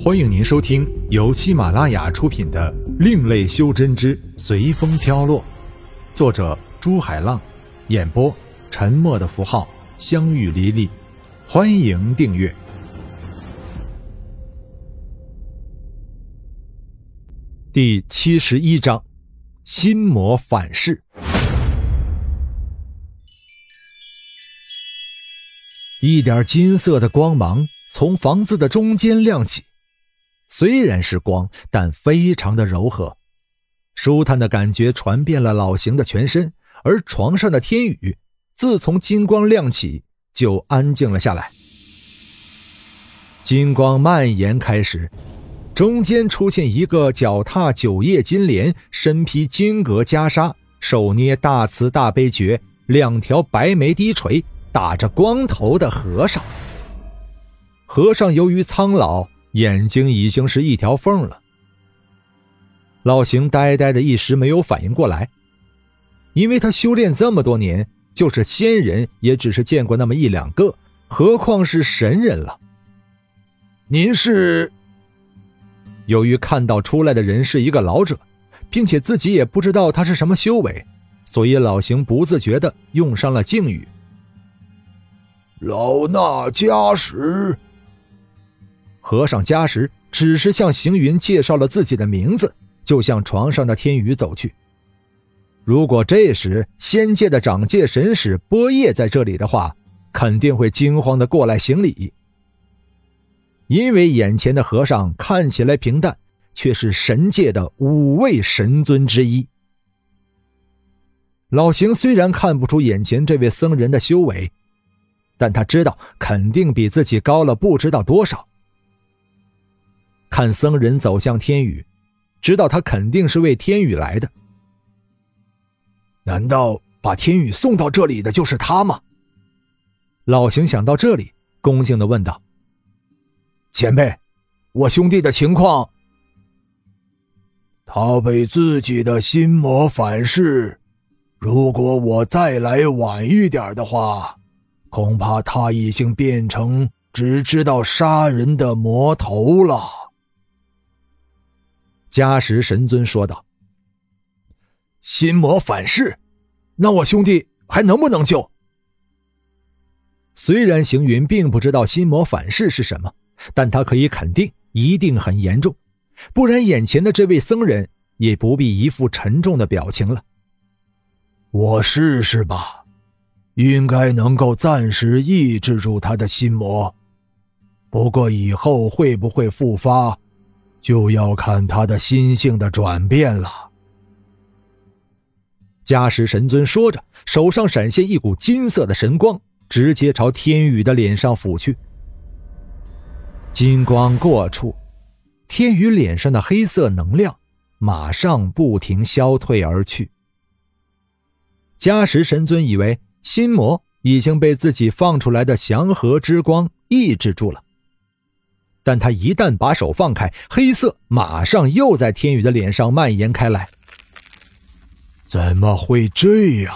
欢迎您收听由喜马拉雅出品的《另类修真之随风飘落》，作者朱海浪，演播沉默的符号、相遇离离。欢迎订阅。第七十一章：心魔反噬。一点金色的光芒从房子的中间亮起。虽然是光，但非常的柔和，舒坦的感觉传遍了老邢的全身。而床上的天宇，自从金光亮起，就安静了下来。金光蔓延开始，中间出现一个脚踏九叶金莲、身披金格袈裟、手捏大慈大悲诀、两条白眉低垂、打着光头的和尚。和尚由于苍老。眼睛已经是一条缝了。老邢呆呆的，一时没有反应过来，因为他修炼这么多年，就是仙人也只是见过那么一两个，何况是神人了。您是？由于看到出来的人是一个老者，并且自己也不知道他是什么修为，所以老邢不自觉的用上了敬语：“老衲家史。”和尚加时只是向行云介绍了自己的名字，就向床上的天宇走去。如果这时仙界的掌界神使波叶在这里的话，肯定会惊慌的过来行礼。因为眼前的和尚看起来平淡，却是神界的五位神尊之一。老邢虽然看不出眼前这位僧人的修为，但他知道肯定比自己高了不知道多少。看僧人走向天宇，知道他肯定是为天宇来的。难道把天宇送到这里的就是他吗？老邢想到这里，恭敬的问道：“前辈，我兄弟的情况……他被自己的心魔反噬，如果我再来晚一点的话，恐怕他已经变成只知道杀人的魔头了。”加时神尊说道：“心魔反噬，那我兄弟还能不能救？”虽然行云并不知道心魔反噬是什么，但他可以肯定一定很严重，不然眼前的这位僧人也不必一副沉重的表情了。我试试吧，应该能够暂时抑制住他的心魔，不过以后会不会复发？就要看他的心性的转变了。加时神尊说着，手上闪现一股金色的神光，直接朝天宇的脸上抚去。金光过处，天宇脸上的黑色能量马上不停消退而去。加时神尊以为心魔已经被自己放出来的祥和之光抑制住了。但他一旦把手放开，黑色马上又在天宇的脸上蔓延开来。怎么会这样？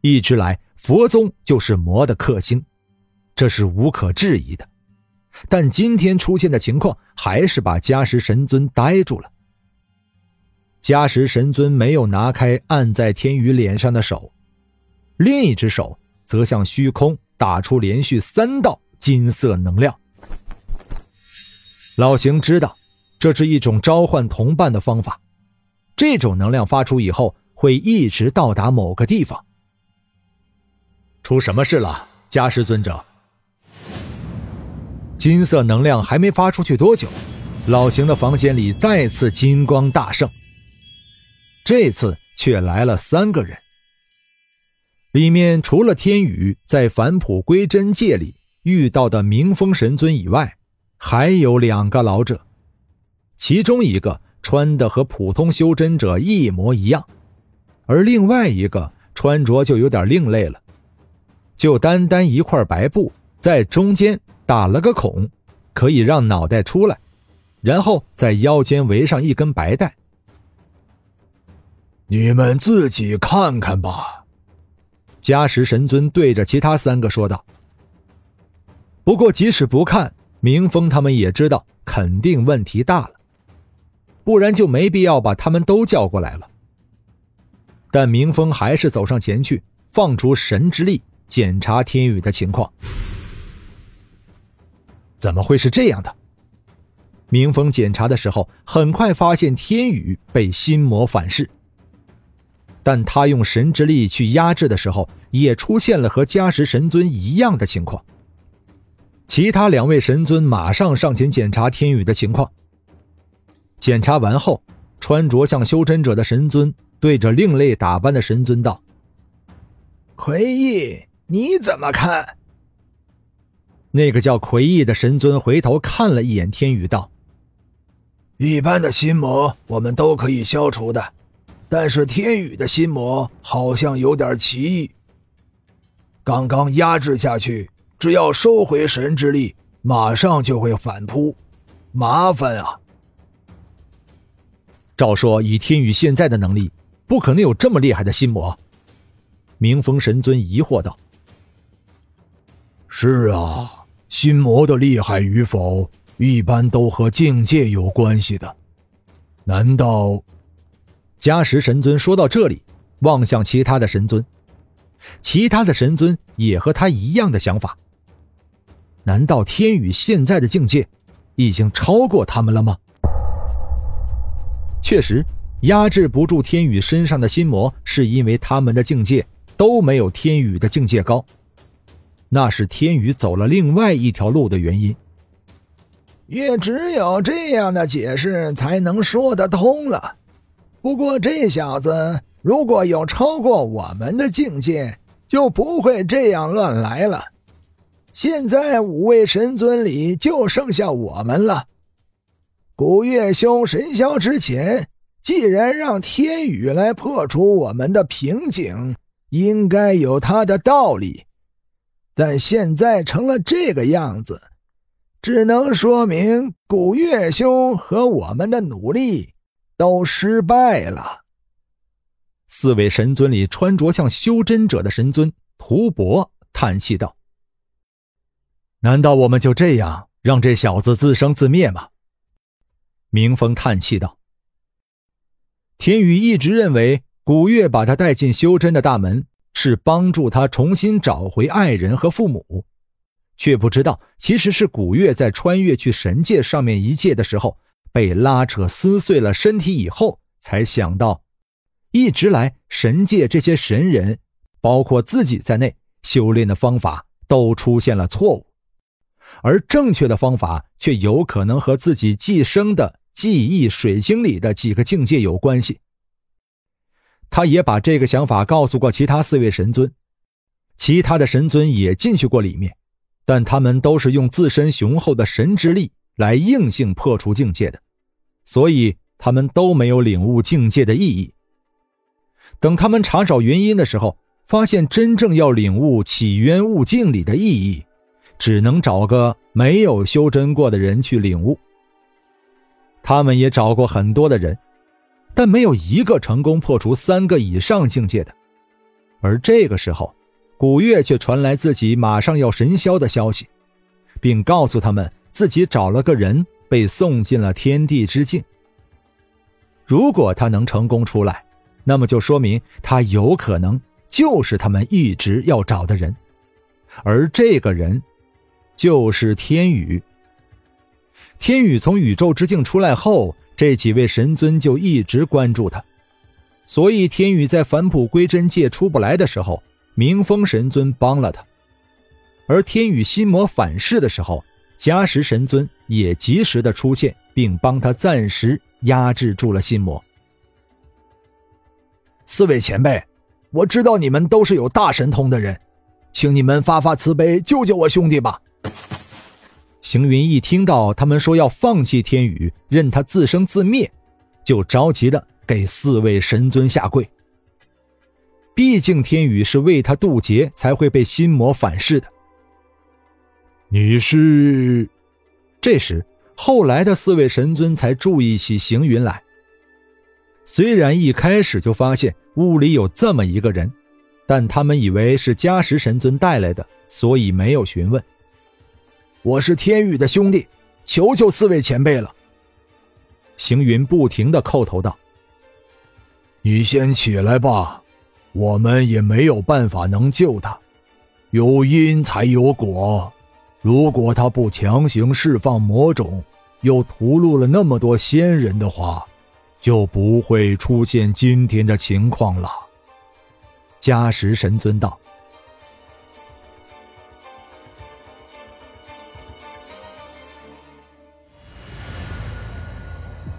一直来，佛宗就是魔的克星，这是无可置疑的。但今天出现的情况，还是把加时神尊呆住了。加时神尊没有拿开按在天宇脸上的手，另一只手则向虚空打出连续三道金色能量。老邢知道，这是一种召唤同伴的方法。这种能量发出以后，会一直到达某个地方。出什么事了，加时尊者？金色能量还没发出去多久，老邢的房间里再次金光大盛。这次却来了三个人，里面除了天宇在返璞归真界里遇到的明风神尊以外。还有两个老者，其中一个穿的和普通修真者一模一样，而另外一个穿着就有点另类了，就单单一块白布在中间打了个孔，可以让脑袋出来，然后在腰间围上一根白带。你们自己看看吧。”加时神尊对着其他三个说道。不过即使不看。明风他们也知道肯定问题大了，不然就没必要把他们都叫过来了。但明风还是走上前去，放出神之力检查天宇的情况。怎么会是这样的？明风检查的时候，很快发现天宇被心魔反噬。但他用神之力去压制的时候，也出现了和加时神尊一样的情况。其他两位神尊马上上前检查天宇的情况。检查完后，穿着像修真者的神尊对着另类打扮的神尊道：“魁异，你怎么看？”那个叫魁异的神尊回头看了一眼天宇，道：“一般的心魔我们都可以消除的。”但是天宇的心魔好像有点奇异。刚刚压制下去，只要收回神之力，马上就会反扑，麻烦啊！照说，以天宇现在的能力，不可能有这么厉害的心魔。明风神尊疑惑道：“是啊，心魔的厉害与否，一般都和境界有关系的。难道？”加时神尊说到这里，望向其他的神尊，其他的神尊也和他一样的想法。难道天宇现在的境界已经超过他们了吗？确实，压制不住天宇身上的心魔，是因为他们的境界都没有天宇的境界高，那是天宇走了另外一条路的原因。也只有这样的解释才能说得通了。不过这小子如果有超过我们的境界，就不会这样乱来了。现在五位神尊里就剩下我们了。古月兄神霄之前，既然让天宇来破除我们的瓶颈，应该有他的道理。但现在成了这个样子，只能说明古月兄和我们的努力。都失败了。四位神尊里，穿着像修真者的神尊屠伯叹气道：“难道我们就这样让这小子自生自灭吗？”明风叹气道：“天宇一直认为古月把他带进修真的大门，是帮助他重新找回爱人和父母，却不知道其实是古月在穿越去神界上面一界的时候。”被拉扯撕碎了身体以后，才想到，一直来神界这些神人，包括自己在内，修炼的方法都出现了错误，而正确的方法却有可能和自己寄生的记忆水晶里的几个境界有关系。他也把这个想法告诉过其他四位神尊，其他的神尊也进去过里面，但他们都是用自身雄厚的神之力来硬性破除境界的。所以他们都没有领悟境界的意义。等他们查找原因的时候，发现真正要领悟起源悟境里的意义，只能找个没有修真过的人去领悟。他们也找过很多的人，但没有一个成功破除三个以上境界的。而这个时候，古月却传来自己马上要神霄的消息，并告诉他们自己找了个人。被送进了天地之境。如果他能成功出来，那么就说明他有可能就是他们一直要找的人，而这个人就是天宇。天宇从宇宙之境出来后，这几位神尊就一直关注他，所以天宇在返璞归真界出不来的时候，明风神尊帮了他；而天宇心魔反噬的时候。加时神尊也及时的出现，并帮他暂时压制住了心魔。四位前辈，我知道你们都是有大神通的人，请你们发发慈悲，救救我兄弟吧！行云一听到他们说要放弃天宇，任他自生自灭，就着急的给四位神尊下跪。毕竟天宇是为他渡劫才会被心魔反噬的。你是？这时，后来的四位神尊才注意起行云来。虽然一开始就发现屋里有这么一个人，但他们以为是加时神尊带来的，所以没有询问。我是天宇的兄弟，求求四位前辈了。行云不停的叩头道：“你先起来吧，我们也没有办法能救他。有因才有果，如果他不强行释放魔种，又屠戮了那么多仙人的话，就不会出现今天的情况了。”加时神尊道。